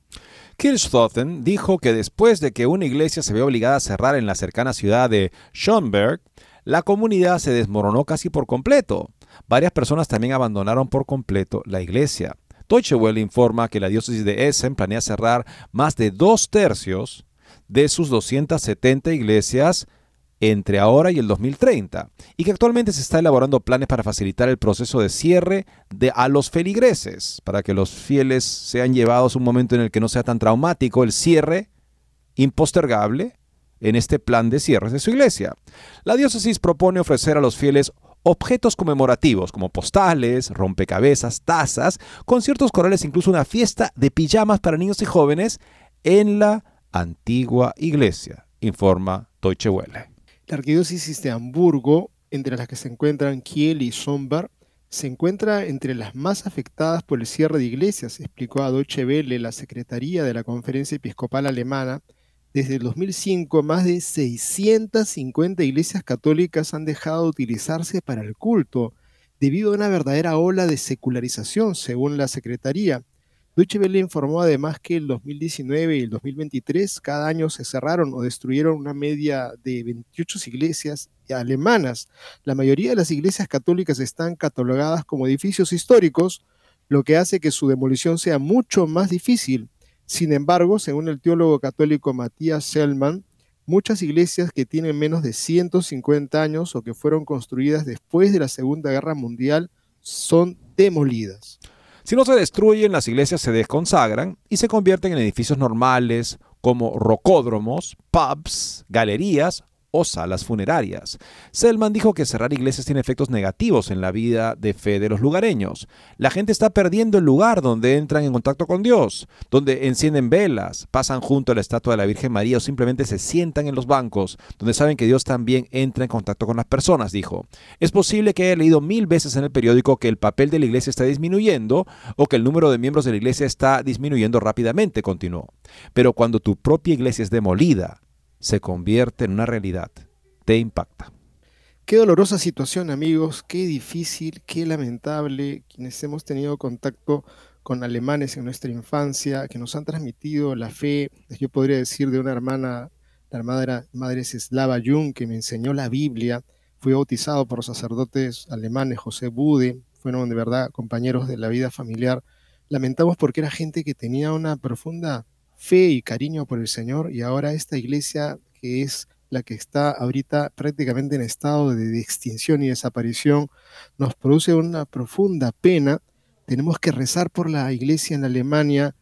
Kirchhoffen dijo que después de que una iglesia se vio obligada a cerrar en la cercana ciudad de Schönberg, la comunidad se desmoronó casi por completo. Varias personas también abandonaron por completo la iglesia. Deutsche Welle informa que la diócesis de Essen planea cerrar más de dos tercios de sus 270 iglesias entre ahora y el 2030 y que actualmente se está elaborando planes para facilitar el proceso de cierre de a los feligreses para que los fieles sean llevados a un momento en el que no sea tan traumático el cierre impostergable en este plan de cierres de su iglesia. La diócesis propone ofrecer a los fieles objetos conmemorativos como postales, rompecabezas, tazas, conciertos corales, incluso una fiesta de pijamas para niños y jóvenes en la antigua iglesia, informa Deutsche Welle. La arquidiócesis de Hamburgo, entre las que se encuentran Kiel y Somber, se encuentra entre las más afectadas por el cierre de iglesias, explicó a Deutsche Welle la Secretaría de la Conferencia Episcopal Alemana. Desde el 2005, más de 650 iglesias católicas han dejado de utilizarse para el culto, debido a una verdadera ola de secularización, según la Secretaría. Deutsche Welle informó además que el 2019 y el 2023 cada año se cerraron o destruyeron una media de 28 iglesias alemanas. La mayoría de las iglesias católicas están catalogadas como edificios históricos, lo que hace que su demolición sea mucho más difícil. Sin embargo, según el teólogo católico Matías Selman, muchas iglesias que tienen menos de 150 años o que fueron construidas después de la Segunda Guerra Mundial son demolidas. Si no se destruyen, las iglesias se desconsagran y se convierten en edificios normales como rocódromos, pubs, galerías o salas funerarias. Selman dijo que cerrar iglesias tiene efectos negativos en la vida de fe de los lugareños. La gente está perdiendo el lugar donde entran en contacto con Dios, donde encienden velas, pasan junto a la estatua de la Virgen María o simplemente se sientan en los bancos, donde saben que Dios también entra en contacto con las personas, dijo. Es posible que haya leído mil veces en el periódico que el papel de la iglesia está disminuyendo o que el número de miembros de la iglesia está disminuyendo rápidamente, continuó. Pero cuando tu propia iglesia es demolida, se convierte en una realidad, te impacta. Qué dolorosa situación, amigos, qué difícil, qué lamentable. Quienes hemos tenido contacto con alemanes en nuestra infancia, que nos han transmitido la fe, yo podría decir de una hermana, la hermana madre Slava Jung, que me enseñó la Biblia, fui bautizado por sacerdotes alemanes, José Bude, fueron de verdad compañeros de la vida familiar. Lamentamos porque era gente que tenía una profunda fe y cariño por el Señor y ahora esta iglesia que es la que está ahorita prácticamente en estado de extinción y desaparición, nos produce una profunda pena. Tenemos que rezar por la iglesia en Alemania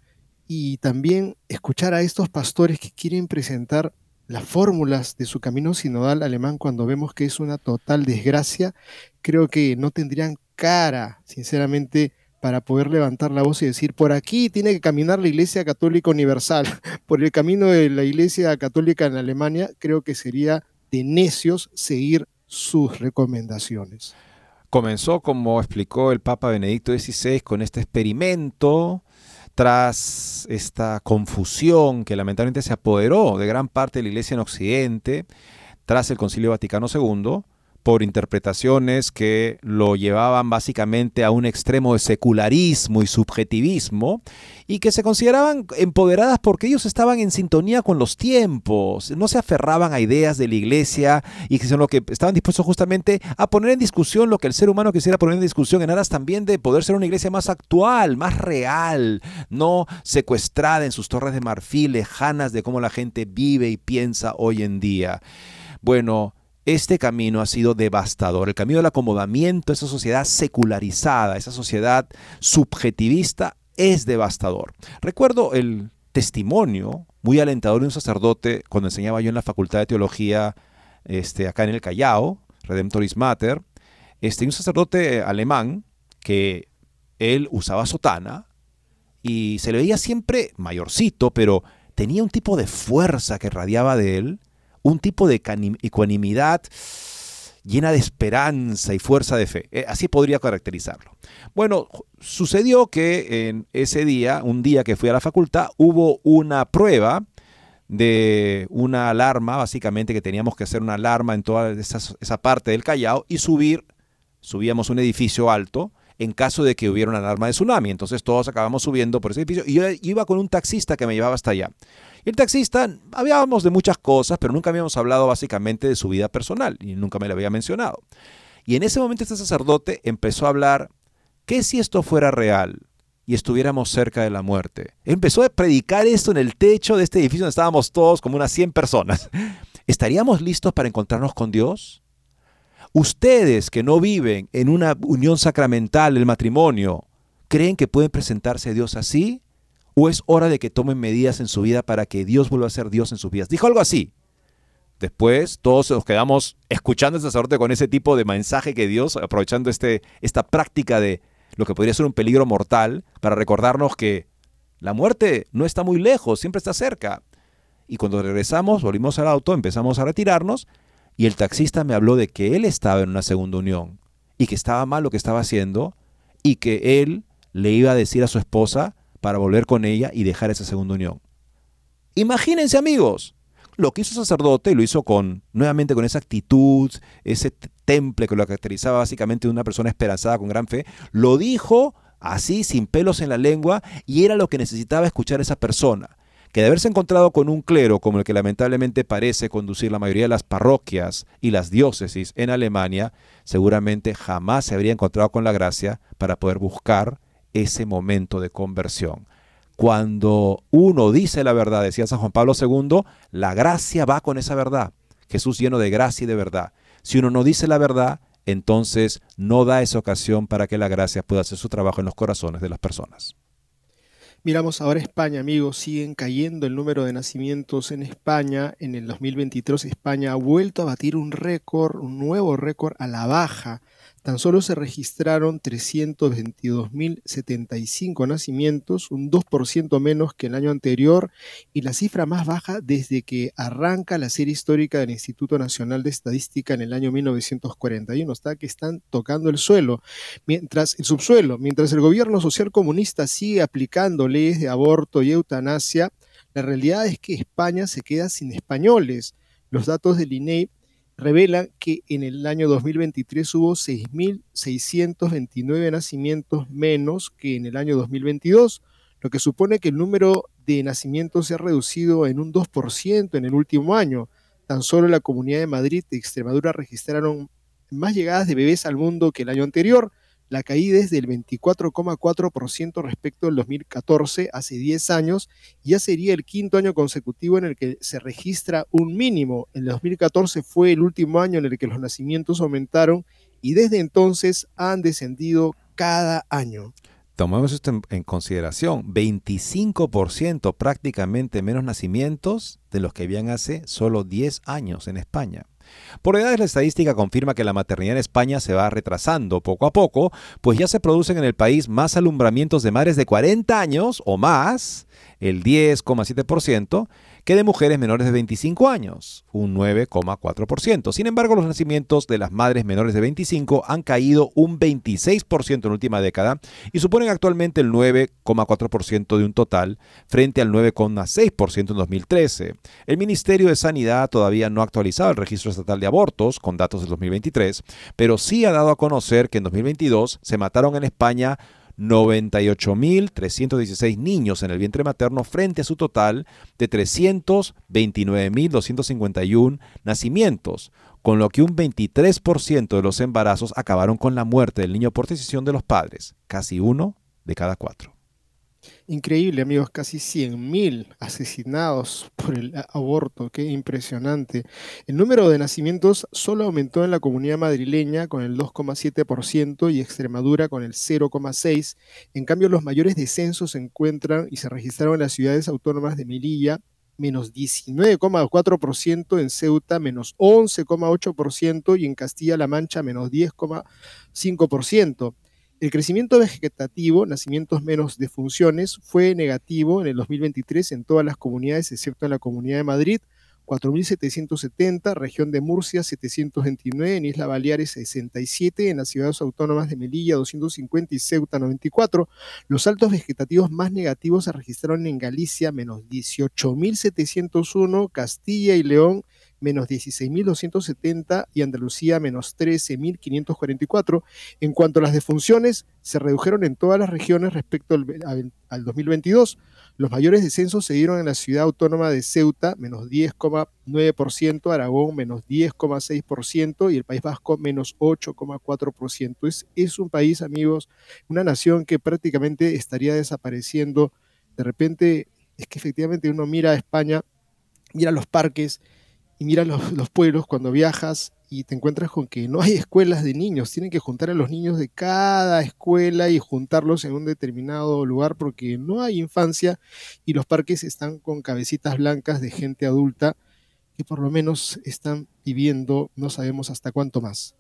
y también escuchar a estos pastores que quieren presentar las fórmulas de su camino sinodal alemán cuando vemos que es una total desgracia, creo que no tendrían cara, sinceramente, para poder levantar la voz y decir, por aquí tiene que caminar la Iglesia Católica Universal, [laughs] por el camino de la Iglesia Católica en Alemania, creo que sería de necios seguir sus recomendaciones. Comenzó, como explicó el Papa Benedicto XVI, con este experimento tras esta confusión que lamentablemente se apoderó de gran parte de la Iglesia en Occidente, tras el Concilio Vaticano II, por interpretaciones que lo llevaban básicamente a un extremo de secularismo y subjetivismo y que se consideraban empoderadas porque ellos estaban en sintonía con los tiempos, no se aferraban a ideas de la iglesia y que son lo que estaban dispuestos justamente a poner en discusión lo que el ser humano quisiera poner en discusión en aras también de poder ser una iglesia más actual, más real, no secuestrada en sus torres de marfil lejanas de cómo la gente vive y piensa hoy en día. Bueno, este camino ha sido devastador. El camino del acomodamiento, esa sociedad secularizada, esa sociedad subjetivista, es devastador. Recuerdo el testimonio muy alentador de un sacerdote cuando enseñaba yo en la Facultad de Teología este, acá en el Callao, Redemptoris Mater, este, un sacerdote alemán que él usaba sotana y se le veía siempre mayorcito, pero tenía un tipo de fuerza que radiaba de él un tipo de ecuanimidad llena de esperanza y fuerza de fe. Eh, así podría caracterizarlo. Bueno, sucedió que en ese día, un día que fui a la facultad, hubo una prueba de una alarma, básicamente que teníamos que hacer una alarma en toda esa, esa parte del Callao y subir, subíamos un edificio alto en caso de que hubiera una alarma de tsunami. Entonces todos acabamos subiendo por ese edificio y yo iba con un taxista que me llevaba hasta allá. El taxista, hablábamos de muchas cosas, pero nunca habíamos hablado básicamente de su vida personal y nunca me la había mencionado. Y en ese momento este sacerdote empezó a hablar, ¿qué si esto fuera real? y estuviéramos cerca de la muerte. Empezó a predicar esto en el techo de este edificio donde estábamos todos como unas 100 personas. [laughs] ¿Estaríamos listos para encontrarnos con Dios? Ustedes que no viven en una unión sacramental, el matrimonio, ¿creen que pueden presentarse a Dios así? ¿O es hora de que tomen medidas en su vida para que Dios vuelva a ser Dios en sus vidas? Dijo algo así. Después todos nos quedamos escuchando a este sacerdote con ese tipo de mensaje que Dios, aprovechando este, esta práctica de lo que podría ser un peligro mortal, para recordarnos que la muerte no está muy lejos, siempre está cerca. Y cuando regresamos, volvimos al auto, empezamos a retirarnos, y el taxista me habló de que él estaba en una segunda unión, y que estaba mal lo que estaba haciendo, y que él le iba a decir a su esposa para volver con ella y dejar esa segunda unión. Imagínense amigos, lo que hizo el sacerdote lo hizo con nuevamente con esa actitud, ese temple que lo caracterizaba básicamente de una persona esperanzada con gran fe, lo dijo así sin pelos en la lengua y era lo que necesitaba escuchar esa persona, que de haberse encontrado con un clero como el que lamentablemente parece conducir la mayoría de las parroquias y las diócesis en Alemania, seguramente jamás se habría encontrado con la gracia para poder buscar ese momento de conversión. Cuando uno dice la verdad, decía San Juan Pablo II, la gracia va con esa verdad. Jesús lleno de gracia y de verdad. Si uno no dice la verdad, entonces no da esa ocasión para que la gracia pueda hacer su trabajo en los corazones de las personas. Miramos ahora España, amigos, siguen cayendo el número de nacimientos en España. En el 2023 España ha vuelto a batir un récord, un nuevo récord a la baja tan solo se registraron 322.075 nacimientos, un 2% menos que el año anterior y la cifra más baja desde que arranca la serie histórica del Instituto Nacional de Estadística en el año 1941. Está que están tocando el suelo, mientras el subsuelo, mientras el gobierno social comunista sigue aplicando leyes de aborto y eutanasia, la realidad es que España se queda sin españoles. Los datos del INEI revela que en el año 2023 hubo 6.629 nacimientos menos que en el año 2022, lo que supone que el número de nacimientos se ha reducido en un 2% en el último año. Tan solo la Comunidad de Madrid y Extremadura registraron más llegadas de bebés al mundo que el año anterior, la caída es del 24,4% respecto al 2014, hace 10 años, y ya sería el quinto año consecutivo en el que se registra un mínimo. El 2014 fue el último año en el que los nacimientos aumentaron y desde entonces han descendido cada año. tomemos esto en, consideración, 25% prácticamente menos nacimientos de los que habían hace solo 10 años en España. Por edades la estadística confirma que la maternidad en España se va retrasando poco a poco, pues ya se producen en el país más alumbramientos de madres de 40 años o más, el 10,7%, que de mujeres menores de 25 años, un 9,4%. Sin embargo, los nacimientos de las madres menores de 25 han caído un 26% en la última década y suponen actualmente el 9,4% de un total frente al 9,6% en 2013. El Ministerio de Sanidad todavía no ha actualizado el registro estatal de abortos con datos del 2023, pero sí ha dado a conocer que en 2022 se mataron en España 98.316 niños en el vientre materno frente a su total de 329.251 nacimientos, con lo que un 23% de los embarazos acabaron con la muerte del niño por decisión de los padres, casi uno de cada cuatro. Increíble, amigos, casi 100.000 asesinados por el aborto, qué impresionante. El número de nacimientos solo aumentó en la comunidad madrileña con el 2,7% y Extremadura con el 0,6%. En cambio, los mayores descensos se encuentran y se registraron en las ciudades autónomas de Melilla, menos 19,4%, en Ceuta menos 11,8% y en Castilla-La Mancha menos 10,5%. El crecimiento vegetativo, nacimientos menos de funciones, fue negativo en el 2023 en todas las comunidades, excepto en la Comunidad de Madrid, 4.770, región de Murcia 729, en Isla Baleares 67, en las ciudades autónomas de Melilla 250 y Ceuta 94. Los saltos vegetativos más negativos se registraron en Galicia menos 18.701, Castilla y León menos 16.270 y Andalucía menos 13.544. En cuanto a las defunciones, se redujeron en todas las regiones respecto al, 2022. Los mayores descensos se dieron en la ciudad autónoma de Ceuta, menos 10,9%, Aragón, menos 10,6% y el País Vasco, menos 8,4%. Es, es un país, amigos, una nación que prácticamente estaría desapareciendo. De repente, es que efectivamente uno mira a España, mira los parques, y mira los, [laughs] los, pueblos cuando viajas y te encuentras con que no hay escuelas de niños, tienen que juntar a los niños de cada escuela y juntarlos en un determinado lugar porque no hay infancia y los parques están con cabecitas blancas de gente adulta que por lo menos están viviendo no sabemos hasta cuánto más.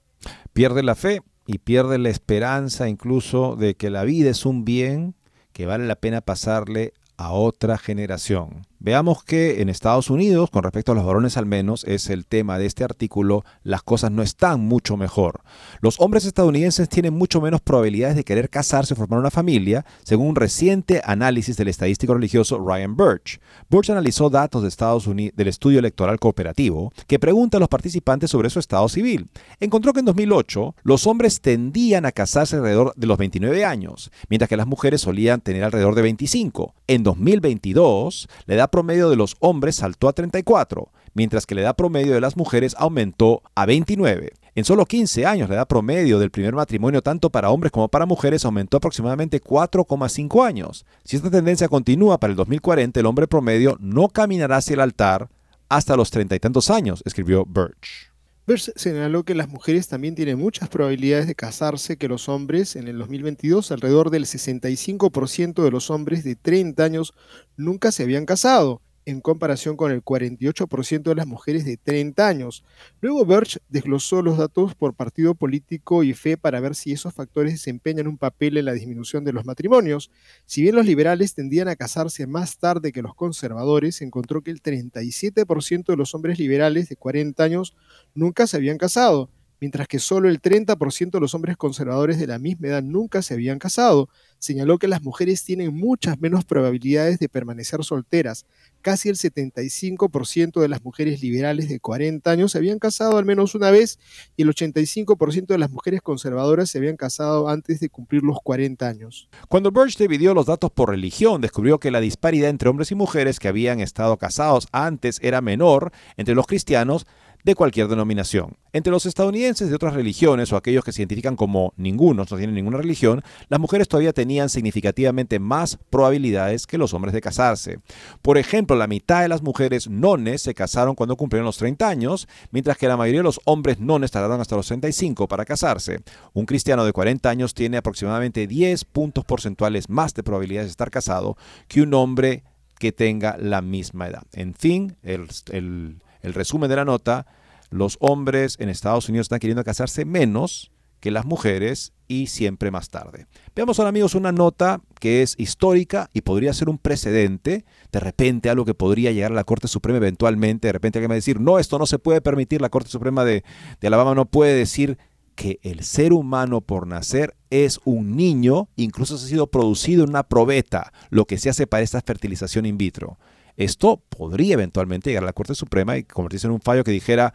Pierde la fe y pierde la esperanza incluso de que la vida es un bien que vale la pena pasarle a otra generación. Veamos que en Estados Unidos, con respecto a los varones al menos, es el tema de este artículo, las cosas no están mucho mejor. Los hombres estadounidenses tienen mucho menos probabilidades de querer casarse o formar una familia, según un reciente análisis del estadístico religioso Ryan Birch. Birch analizó datos de Estados Unidos del estudio electoral cooperativo que pregunta a los participantes sobre su estado civil. Encontró que en 2008 los hombres tendían a casarse alrededor de los 29 años, mientras que las mujeres solían tener alrededor de 25. En 2022, la edad promedio de los hombres saltó a 34, mientras que la edad promedio de las mujeres aumentó a 29. En solo 15 años, la edad promedio del primer matrimonio tanto para hombres como para mujeres aumentó aproximadamente 4,5 años. Si esta tendencia continúa para el 2040, el hombre promedio no caminará hacia el altar hasta los treinta y tantos años, escribió Birch. Birch señaló que las mujeres también tienen muchas probabilidades de casarse que los hombres. En el 2022, alrededor del 65% de los hombres de 30 años nunca se habían casado en comparación con el 48% de las mujeres de 30 años. Luego Birch desglosó los datos por partido político y fe para ver si esos factores desempeñan un papel en la disminución de los matrimonios. Si bien los liberales tendían a casarse más tarde que los conservadores, encontró que el 37% de los hombres liberales de 40 años nunca se habían casado mientras que solo el 30% de los hombres conservadores de la misma edad nunca se habían casado. Señaló que las mujeres tienen muchas menos probabilidades de permanecer solteras. Casi el 75% de las mujeres liberales de 40 años se habían casado al menos una vez y el 85% de las mujeres conservadoras se habían casado antes de cumplir los 40 años. Cuando Birch dividió los datos por religión, descubrió que la disparidad entre hombres y mujeres que habían estado casados antes era menor entre los cristianos de cualquier denominación. Entre los estadounidenses de otras religiones o aquellos que se identifican como ninguno, no tienen ninguna religión, las mujeres todavía tenían significativamente más probabilidades que los hombres de casarse. Por ejemplo, la mitad de las mujeres nones se casaron cuando cumplieron los 30 años, mientras que la mayoría de los hombres nones tardaron hasta los 35 para casarse. Un cristiano de 40 años tiene aproximadamente 10 puntos porcentuales más de probabilidades de estar casado que un hombre que tenga la misma edad. En fin, el, el resumen de la nota, los hombres en Estados Unidos están queriendo casarse menos que las mujeres y siempre más tarde. Veamos ahora amigos una nota que es histórica y podría ser un precedente, de repente algo que podría llegar a la Corte Suprema eventualmente, de repente alguien va a decir, no, esto no se puede permitir, la Corte Suprema de, de Alabama no puede decir que el ser humano por nacer es un niño, incluso se ha sido producido en una probeta, lo que se hace para esta fertilización in vitro. Esto podría eventualmente llegar a la Corte Suprema y convertirse en un fallo que dijera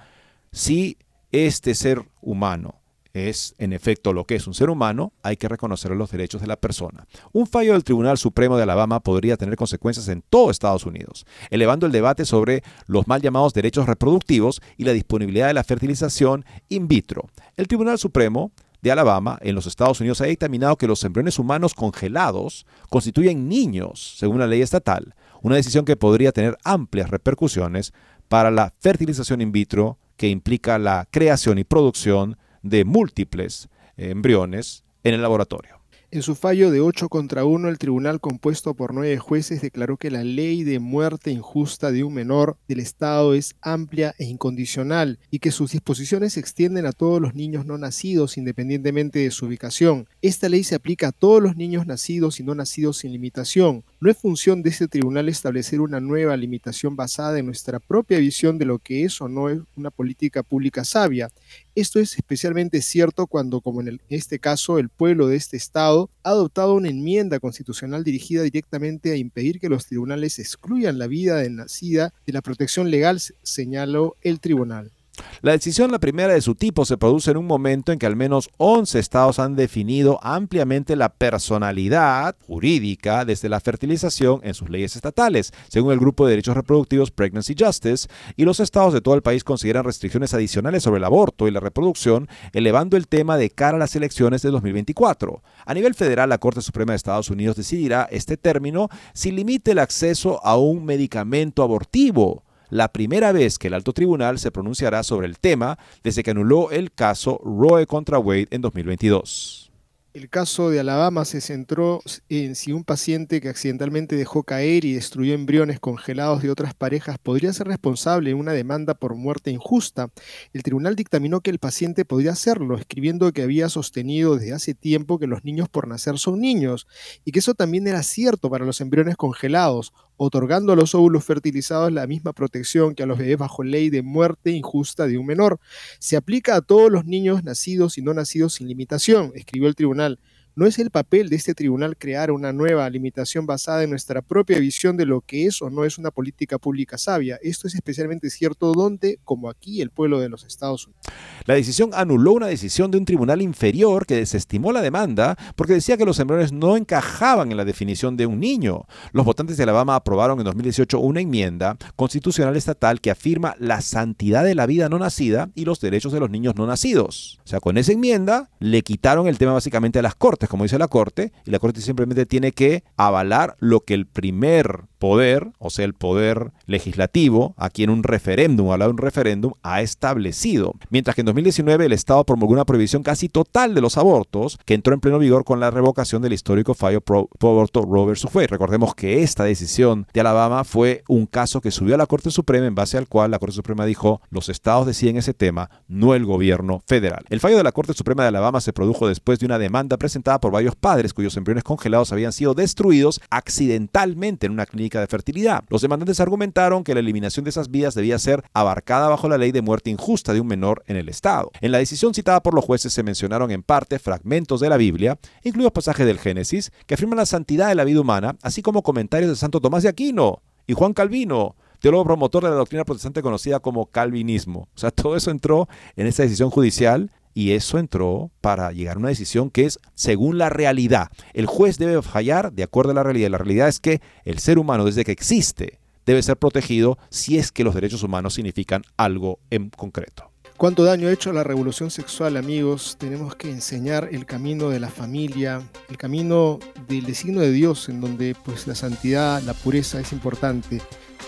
si este ser humano es en efecto lo que es un ser humano, hay que reconocer los derechos de la persona. Un fallo del Tribunal Supremo de Alabama podría tener consecuencias en todo Estados Unidos, elevando el debate sobre los mal llamados derechos reproductivos y la disponibilidad de la fertilización in vitro. El Tribunal Supremo de Alabama en los Estados Unidos ha dictaminado que los embriones humanos congelados constituyen niños, según la ley estatal, una decisión que podría tener amplias repercusiones para la fertilización in vitro que implica la creación y producción de múltiples embriones en el laboratorio. En su fallo de 8 contra 1, el tribunal compuesto por nueve jueces declaró que la ley de muerte injusta de un menor del Estado es amplia e incondicional y que sus disposiciones se extienden a todos los niños no nacidos independientemente de su ubicación. Esta ley se aplica a todos los niños nacidos y no nacidos sin limitación. No es función de este tribunal establecer una nueva limitación basada en nuestra propia visión de lo que es o no es una política pública sabia. Esto es especialmente cierto cuando, como en este caso, el pueblo de este Estado ha adoptado una enmienda constitucional dirigida directamente a impedir que los tribunales excluyan la vida de nacida de la protección legal, señaló el tribunal. La decisión, la primera de su tipo, se produce en un momento en que al menos 11 estados han definido ampliamente la personalidad jurídica desde la fertilización en sus leyes estatales, según el Grupo de Derechos Reproductivos Pregnancy Justice, y los estados de todo el país consideran restricciones adicionales sobre el aborto y la reproducción, elevando el tema de cara a las elecciones de 2024. A nivel federal, la Corte Suprema de Estados Unidos decidirá este término si limite el acceso a un medicamento abortivo la primera vez que el alto tribunal se pronunciará sobre el tema desde que anuló el caso Roe contra Wade en 2022. El caso de Alabama se centró en si un paciente que accidentalmente dejó caer y destruyó embriones congelados de otras parejas podría ser responsable en una demanda por muerte injusta. El tribunal dictaminó que el paciente podría hacerlo, escribiendo que había sostenido desde hace tiempo que los niños por nacer son niños y que eso también era cierto para los embriones congelados, otorgando a los óvulos fertilizados la misma protección que a los bebés bajo ley de muerte injusta de un menor. Se aplica a todos los niños nacidos y no nacidos sin limitación, escribió el tribunal no es el papel de este tribunal crear una nueva limitación basada en nuestra propia visión de lo que es o no es una política pública sabia. Esto es especialmente cierto donde, como aquí, el pueblo de los Estados Unidos. La decisión anuló una decisión de un tribunal inferior que desestimó la demanda porque decía que los embriones no encajaban en la definición de un niño. Los votantes de Alabama aprobaron en 2018 una enmienda constitucional estatal que afirma la santidad de la vida no nacida y los derechos de los niños no nacidos. O sea, con esa enmienda le quitaron el tema básicamente a las cortes como dice la Corte, y la Corte simplemente tiene que avalar lo que el primer poder, o sea, el poder legislativo, aquí en un referéndum, lado de un referéndum, ha establecido. Mientras que en 2019 el Estado promulgó una prohibición casi total de los abortos, que entró en pleno vigor con la revocación del histórico fallo pro, aborto Roe vs. Wade. Recordemos que esta decisión de Alabama fue un caso que subió a la Corte Suprema, en base al cual la Corte Suprema dijo, los estados deciden ese tema, no el gobierno federal. El fallo de la Corte Suprema de Alabama se produjo después de una demanda presentada por varios padres cuyos embriones congelados habían sido destruidos accidentalmente en una clínica de fertilidad. Los demandantes argumentaron que la eliminación de esas vidas debía ser abarcada bajo la ley de muerte injusta de un menor en el Estado. En la decisión citada por los jueces se mencionaron en parte fragmentos de la Biblia, incluidos pasajes del Génesis, que afirman la santidad de la vida humana, así como comentarios de Santo Tomás de Aquino y Juan Calvino, teólogo promotor de la doctrina protestante conocida como calvinismo. O sea, todo eso entró en esa decisión judicial y eso entró para llegar a una decisión que es según la realidad. El juez debe fallar de acuerdo a la realidad. La realidad es que el ser humano desde que existe debe ser protegido si es que los derechos humanos significan algo en concreto. ¿Cuánto daño ha hecho la revolución sexual, amigos? Tenemos que enseñar el camino de la familia, el camino del designio de Dios, en donde pues la santidad, la pureza es importante.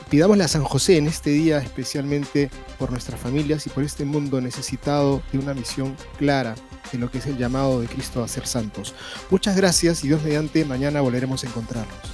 Pidámosle a San José en este día, especialmente por nuestras familias y por este mundo necesitado de una misión clara de lo que es el llamado de Cristo a ser santos. Muchas gracias y Dios mediante, mañana volveremos a encontrarnos.